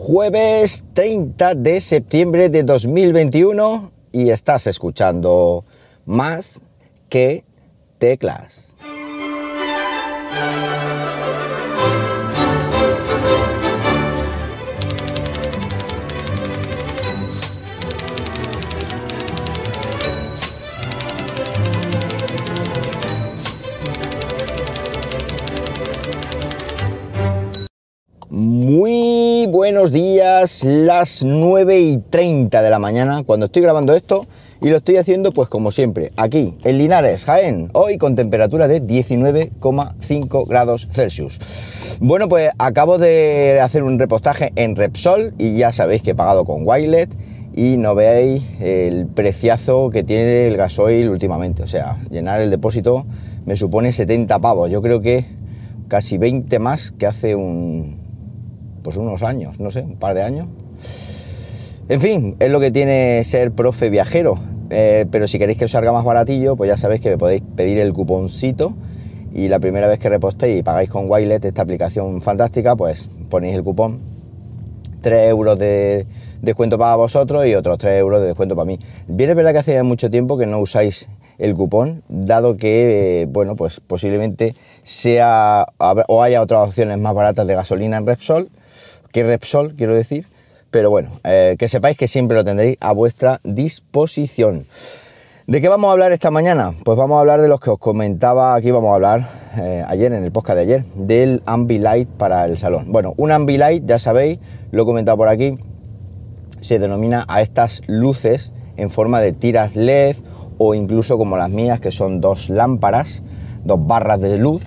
jueves 30 de septiembre de 2021 y estás escuchando más que teclas. Buenos días, las 9 y 30 de la mañana cuando estoy grabando esto y lo estoy haciendo pues como siempre, aquí en Linares, Jaén, hoy con temperatura de 19,5 grados Celsius. Bueno pues acabo de hacer un repostaje en Repsol y ya sabéis que he pagado con Wilet y no veáis el preciazo que tiene el gasoil últimamente, o sea, llenar el depósito me supone 70 pavos, yo creo que casi 20 más que hace un, pues unos años, no sé, un par de años. En fin, es lo que tiene ser profe viajero. Eh, pero si queréis que os salga más baratillo, pues ya sabéis que me podéis pedir el cuponcito y la primera vez que repostéis y pagáis con Wilet, esta aplicación fantástica, pues ponéis el cupón. 3 euros de descuento para vosotros y otros 3 euros de descuento para mí. Bien es verdad que hace mucho tiempo que no usáis el cupón, dado que, eh, bueno, pues posiblemente sea o haya otras opciones más baratas de gasolina en Repsol que Repsol, quiero decir. Pero bueno, eh, que sepáis que siempre lo tendréis a vuestra disposición. ¿De qué vamos a hablar esta mañana? Pues vamos a hablar de los que os comentaba aquí, vamos a hablar eh, ayer, en el podcast de ayer, del Ambilight para el salón. Bueno, un Ambilight, ya sabéis, lo he comentado por aquí, se denomina a estas luces en forma de tiras LED o incluso como las mías, que son dos lámparas, dos barras de luz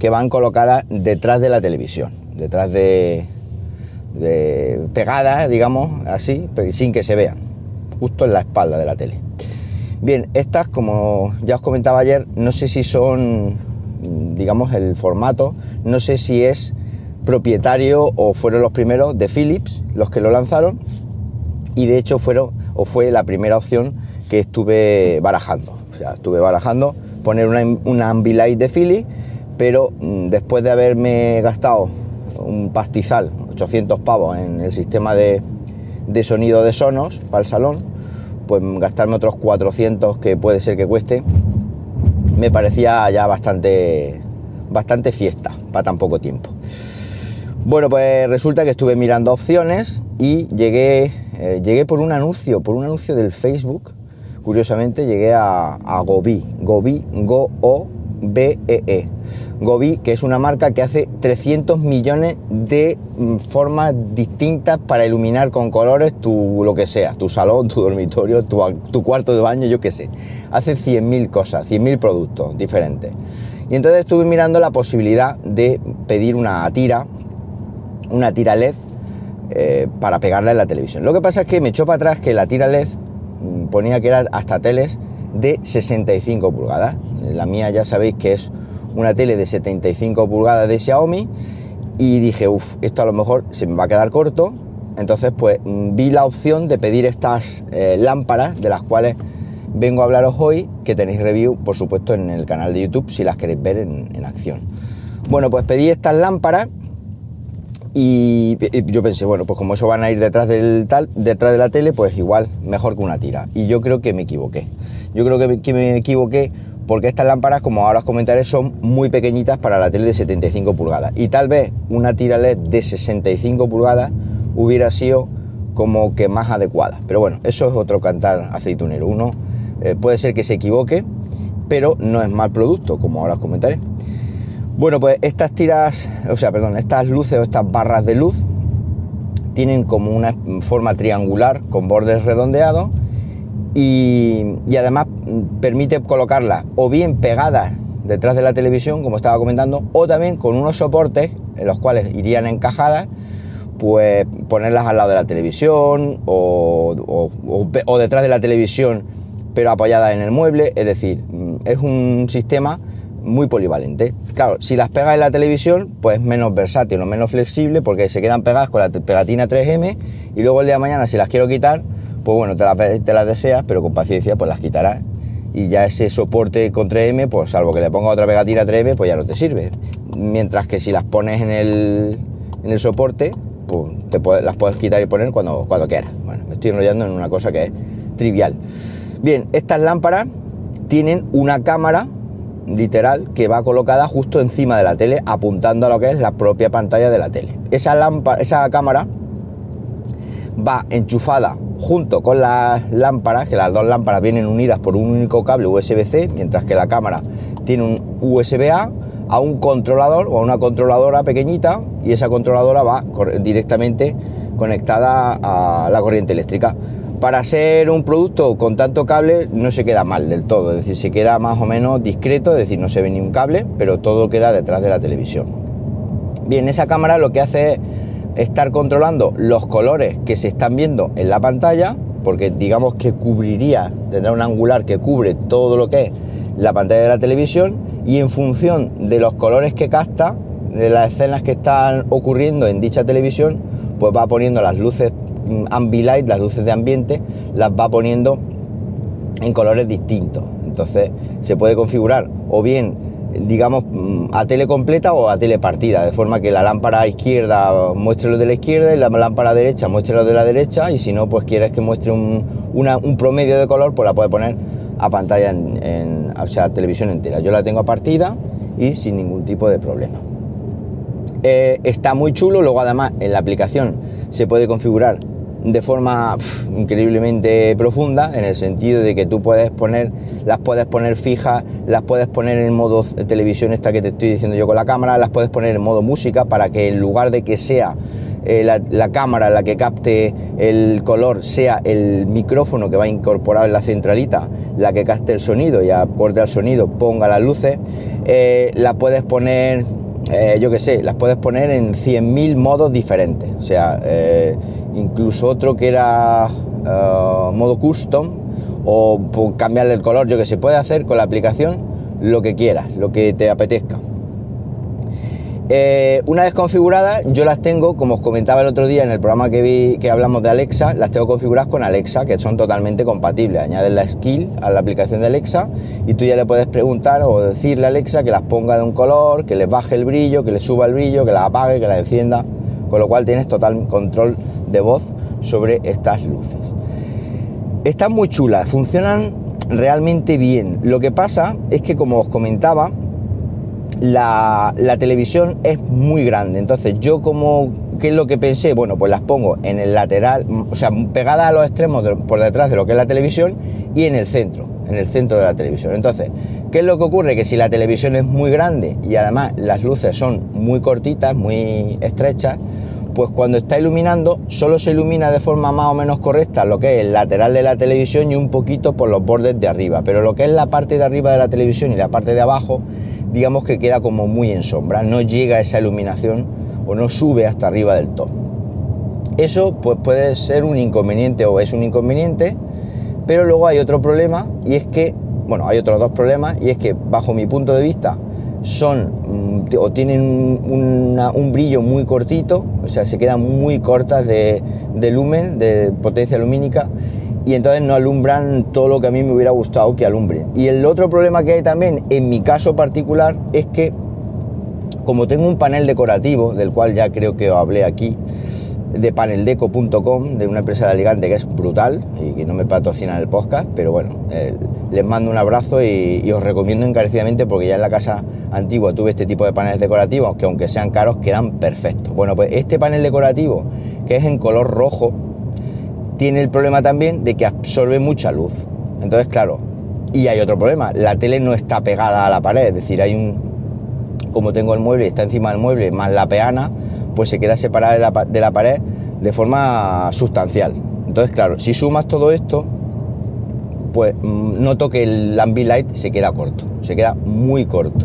que van colocadas detrás de la televisión, detrás de, de, pegada, digamos, así, pero sin que se vean, justo en la espalda de la tele. Bien, estas, como ya os comentaba ayer, no sé si son, digamos, el formato, no sé si es propietario o fueron los primeros de Philips los que lo lanzaron y de hecho fueron o fue la primera opción que estuve barajando. O sea, estuve barajando poner una, una Ambilight de Philips, pero mm, después de haberme gastado un pastizal 800 pavos en el sistema de, sonido de Sonos para el salón, pues gastarme otros 400 que puede ser que cueste, me parecía ya bastante, bastante fiesta para tan poco tiempo. Bueno, pues resulta que estuve mirando opciones y llegué, eh, llegué por un anuncio, por un anuncio del Facebook. Curiosamente llegué a, a Gobi, Gobi, Go-O, BEE. E. Gobi, que es una marca que hace 300 millones de mm, formas distintas para iluminar con colores tu lo que sea, tu salón, tu dormitorio, tu, cuarto de baño, yo qué sé. Hace 100.000 cosas, 100.000 productos diferentes. Y entonces estuve mirando la posibilidad de pedir una tira, una tira LED eh, para pegarla en la televisión. Lo que pasa es que me echó para atrás que la tira LED mm, ponía que era hasta teles de 65 pulgadas. La mía ya sabéis que es una tele de 75 pulgadas de Xiaomi y dije, uff, esto a lo mejor se me va a quedar corto. Entonces pues mm, vi la opción de pedir estas eh, lámparas de las cuales vengo a hablaros hoy, que tenéis review por supuesto en el canal de YouTube si las queréis ver en, acción. Bueno, pues pedí estas lámparas y, yo pensé, bueno, pues como eso van a ir detrás del tal, detrás de la tele, pues igual mejor que una tira. Y yo creo que me equivoqué. Yo creo que que me equivoqué porque estas lámparas, como ahora os comentaré, son muy pequeñitas para la tele de 75 pulgadas. Y tal vez una tira LED de 65 pulgadas hubiera sido como que más adecuada. Pero bueno, eso es otro cantar aceitunero. Uno eh, puede ser que se equivoque, pero no es mal producto, como ahora os comentaré. Bueno, pues estas tiras, o sea, perdón, estas luces o estas barras de luz tienen como una forma triangular con bordes redondeados y, además permite colocarla o bien pegada detrás de la televisión, como estaba comentando, o también con unos soportes en los cuales irían encajadas, pues ponerlas al lado de la televisión o, o detrás de la televisión, pero apoyadas en el mueble. Es decir, es un sistema muy polivalente. Claro, si las pegas en la televisión, pues menos versátil o menos flexible porque se quedan pegadas con la pegatina 3M y luego el día de mañana si las quiero quitar, pues bueno, te las, deseas, pero con paciencia pues las quitarás. Y ya ese soporte con 3M, pues salvo que le ponga otra pegatina 3M, pues ya no te sirve. Mientras que si las pones en el, en el soporte, pues, te las puedes quitar y poner cuando, cuando quieras. Bueno, me estoy enrollando en una cosa que es trivial. Bien, estas lámparas tienen una cámara literal que va colocada justo encima de la tele apuntando a lo que es la propia pantalla de la tele. Esa, lámpara, esa cámara va enchufada junto con las lámparas, que las dos lámparas vienen unidas por un único cable USB-C, mientras que la cámara tiene un USB-A a un controlador o a una controladora pequeñita y esa controladora va directamente conectada a la corriente eléctrica. Para ser un producto con tanto cable no se queda mal del todo, es decir, se queda más o menos discreto, es decir, no se ve ni un cable, pero todo queda detrás de la televisión. Bien, esa cámara lo que hace es estar controlando los colores que se están viendo en la pantalla, porque digamos que cubriría, tendrá un angular que cubre todo lo que es la pantalla de la televisión y en función de los colores que capta, de las escenas que están ocurriendo en dicha televisión, pues va poniendo las luces mm, ambilight, las luces de ambiente, las va poniendo en colores distintos. Entonces se puede configurar o bien digamos, mm, a tele completa o a tele partida, de forma que la lámpara izquierda muestre lo de la izquierda y la lámpara derecha muestre lo de la derecha, y si no, pues quieres que muestre un, promedio de color, pues la puedes poner a pantalla en, o sea, televisión entera. Yo la tengo a partida y sin ningún tipo de problema. Eh, está muy chulo, luego además en la aplicación se puede configurar de forma increíblemente profunda en el sentido de que tú puedes poner, las puedes poner fijas, las puedes poner en modo televisión esta que te estoy diciendo yo con la cámara, las puedes poner en modo música para que en lugar de que sea eh, la, cámara la que capte el color sea el micrófono que va incorporado en la centralita la que capte el sonido y acorde al sonido ponga las luces, eh, las puedes poner eh, yo qué sé, las puedes poner en 100.000 modos diferentes. O sea, incluso otro que era eh, modo custom o cambiarle el color, yo que se puede hacer con la aplicación lo que quieras, lo que te apetezca. Eh, una vez configuradas, yo las tengo, como os comentaba el otro día en el programa que vi que hablamos de Alexa, las tengo configuradas con Alexa, que son totalmente compatibles. Añades la skill a la aplicación de Alexa y tú ya le puedes preguntar o decirle a Alexa que las ponga de un color, que les baje el brillo, que le suba el brillo, que las apague, que las encienda, con lo cual tienes total control de voz sobre estas luces. Están muy chulas, funcionan realmente bien. Lo que pasa es que, como os comentaba, la, televisión es muy grande. Entonces, yo como, ¿qué es lo que pensé? Bueno, pues las pongo en el lateral, o sea, pegadas a los extremos por detrás de lo que es la televisión y en el centro, en el centro de la televisión. Entonces, ¿qué es lo que ocurre? Que si la televisión es muy grande y además las luces son muy cortitas, muy estrechas, pues cuando está iluminando solo se ilumina de forma más o menos correcta lo que es el lateral de la televisión y un poquito por los bordes de arriba, pero lo que es la parte de arriba de la televisión y la parte de abajo, digamos que queda como muy en sombra, no llega esa iluminación o no sube hasta arriba del todo. Eso pues puede ser un inconveniente o es un inconveniente, pero luego hay otro problema y es que, bueno, hay otros dos problemas y es que bajo mi punto de vista son mm, o tienen un brillo muy cortito, o sea, se quedan muy cortas de, lumen, de potencia lumínica, y entonces no alumbran todo lo que a mí me hubiera gustado que alumbren. Y el otro problema que hay también, en mi caso particular, es que como tengo un panel decorativo, del cual ya creo que hablé aquí, de paneldeco.com, de una empresa de Alicante que es brutal y que no me patrocina el podcast, pero bueno, les mando un abrazo y, os recomiendo encarecidamente porque ya en la casa antigua tuve este tipo de paneles decorativos que aunque sean caros quedan perfectos. Bueno, pues este panel decorativo que es en color rojo tiene el problema también de que absorbe mucha luz. Entonces, claro, y hay otro problema, la tele no está pegada a la pared, es decir, hay un, como tengo el mueble y está encima del mueble, más la peana, pues se queda separada de la, de la pared de forma sustancial. Entonces, claro, si sumas todo esto, pues mm, noto que el Ambilight se queda corto, se queda muy corto.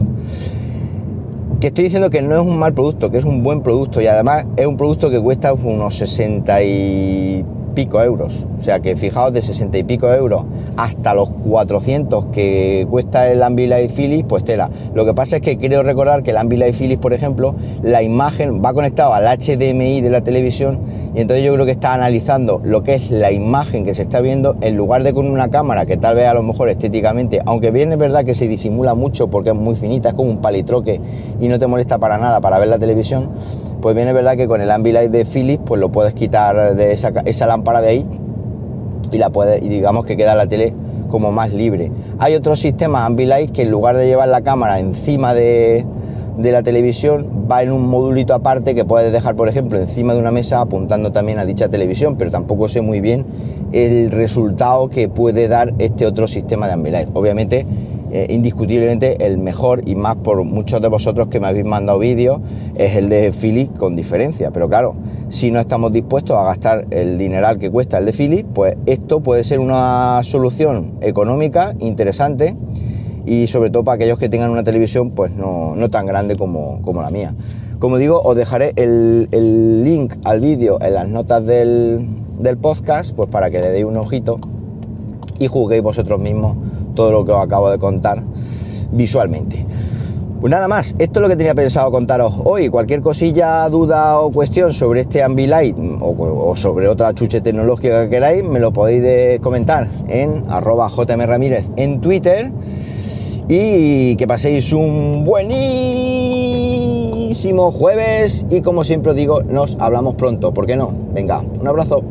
Que estoy diciendo que no es un mal producto, que es un buen producto y además es un producto que cuesta unos 60 y pico euros. O sea que fijaos de 60 y pico euros hasta los 400 que cuesta el Ambilight Philips, pues tela. Lo que pasa es que quiero recordar que el Ambilight Philips, por ejemplo, la imagen va conectado al HDMI de la televisión y entonces yo creo que está analizando lo que es la imagen que se está viendo en lugar de con una cámara que tal vez a lo mejor estéticamente, aunque bien es verdad que se disimula mucho porque es muy finita, es como un palitroque y no te molesta para nada para ver la televisión Pues bien es verdad que con el Ambilight de Philips pues lo puedes quitar de esa, esa lámpara de ahí y la puedes y digamos que queda la tele como más libre. Hay otros sistemas Ambilight que en lugar de llevar la cámara encima de, de la televisión va en un modulito aparte que puedes dejar, por ejemplo, encima de una mesa apuntando también a dicha televisión, pero tampoco sé muy bien el resultado que puede dar este otro sistema de Ambilight. Obviamente, eh, indiscutiblemente el mejor y más por muchos de vosotros que me habéis mandado vídeos es el de Philips con diferencia, pero claro, si no estamos dispuestos a gastar el dineral que cuesta el de Philips, pues esto puede ser una solución económica interesante y sobre todo para aquellos que tengan una televisión pues no, tan grande como, como, la mía. Como digo, os dejaré el, el link al vídeo en las notas del, del, podcast pues para que le deis un ojito y juguéis vosotros mismos todo lo que os acabo de contar visualmente. Pues nada más, esto es lo que tenía pensado contaros hoy. Cualquier cosilla, duda o cuestión sobre este Ambilight o, o sobre otra chuche tecnológica que queráis, me lo podéis comentar en arroba jmramírez en Twitter y que paséis un buenísimo jueves y como siempre os digo, nos hablamos pronto, ¿por qué no? Venga, un abrazo.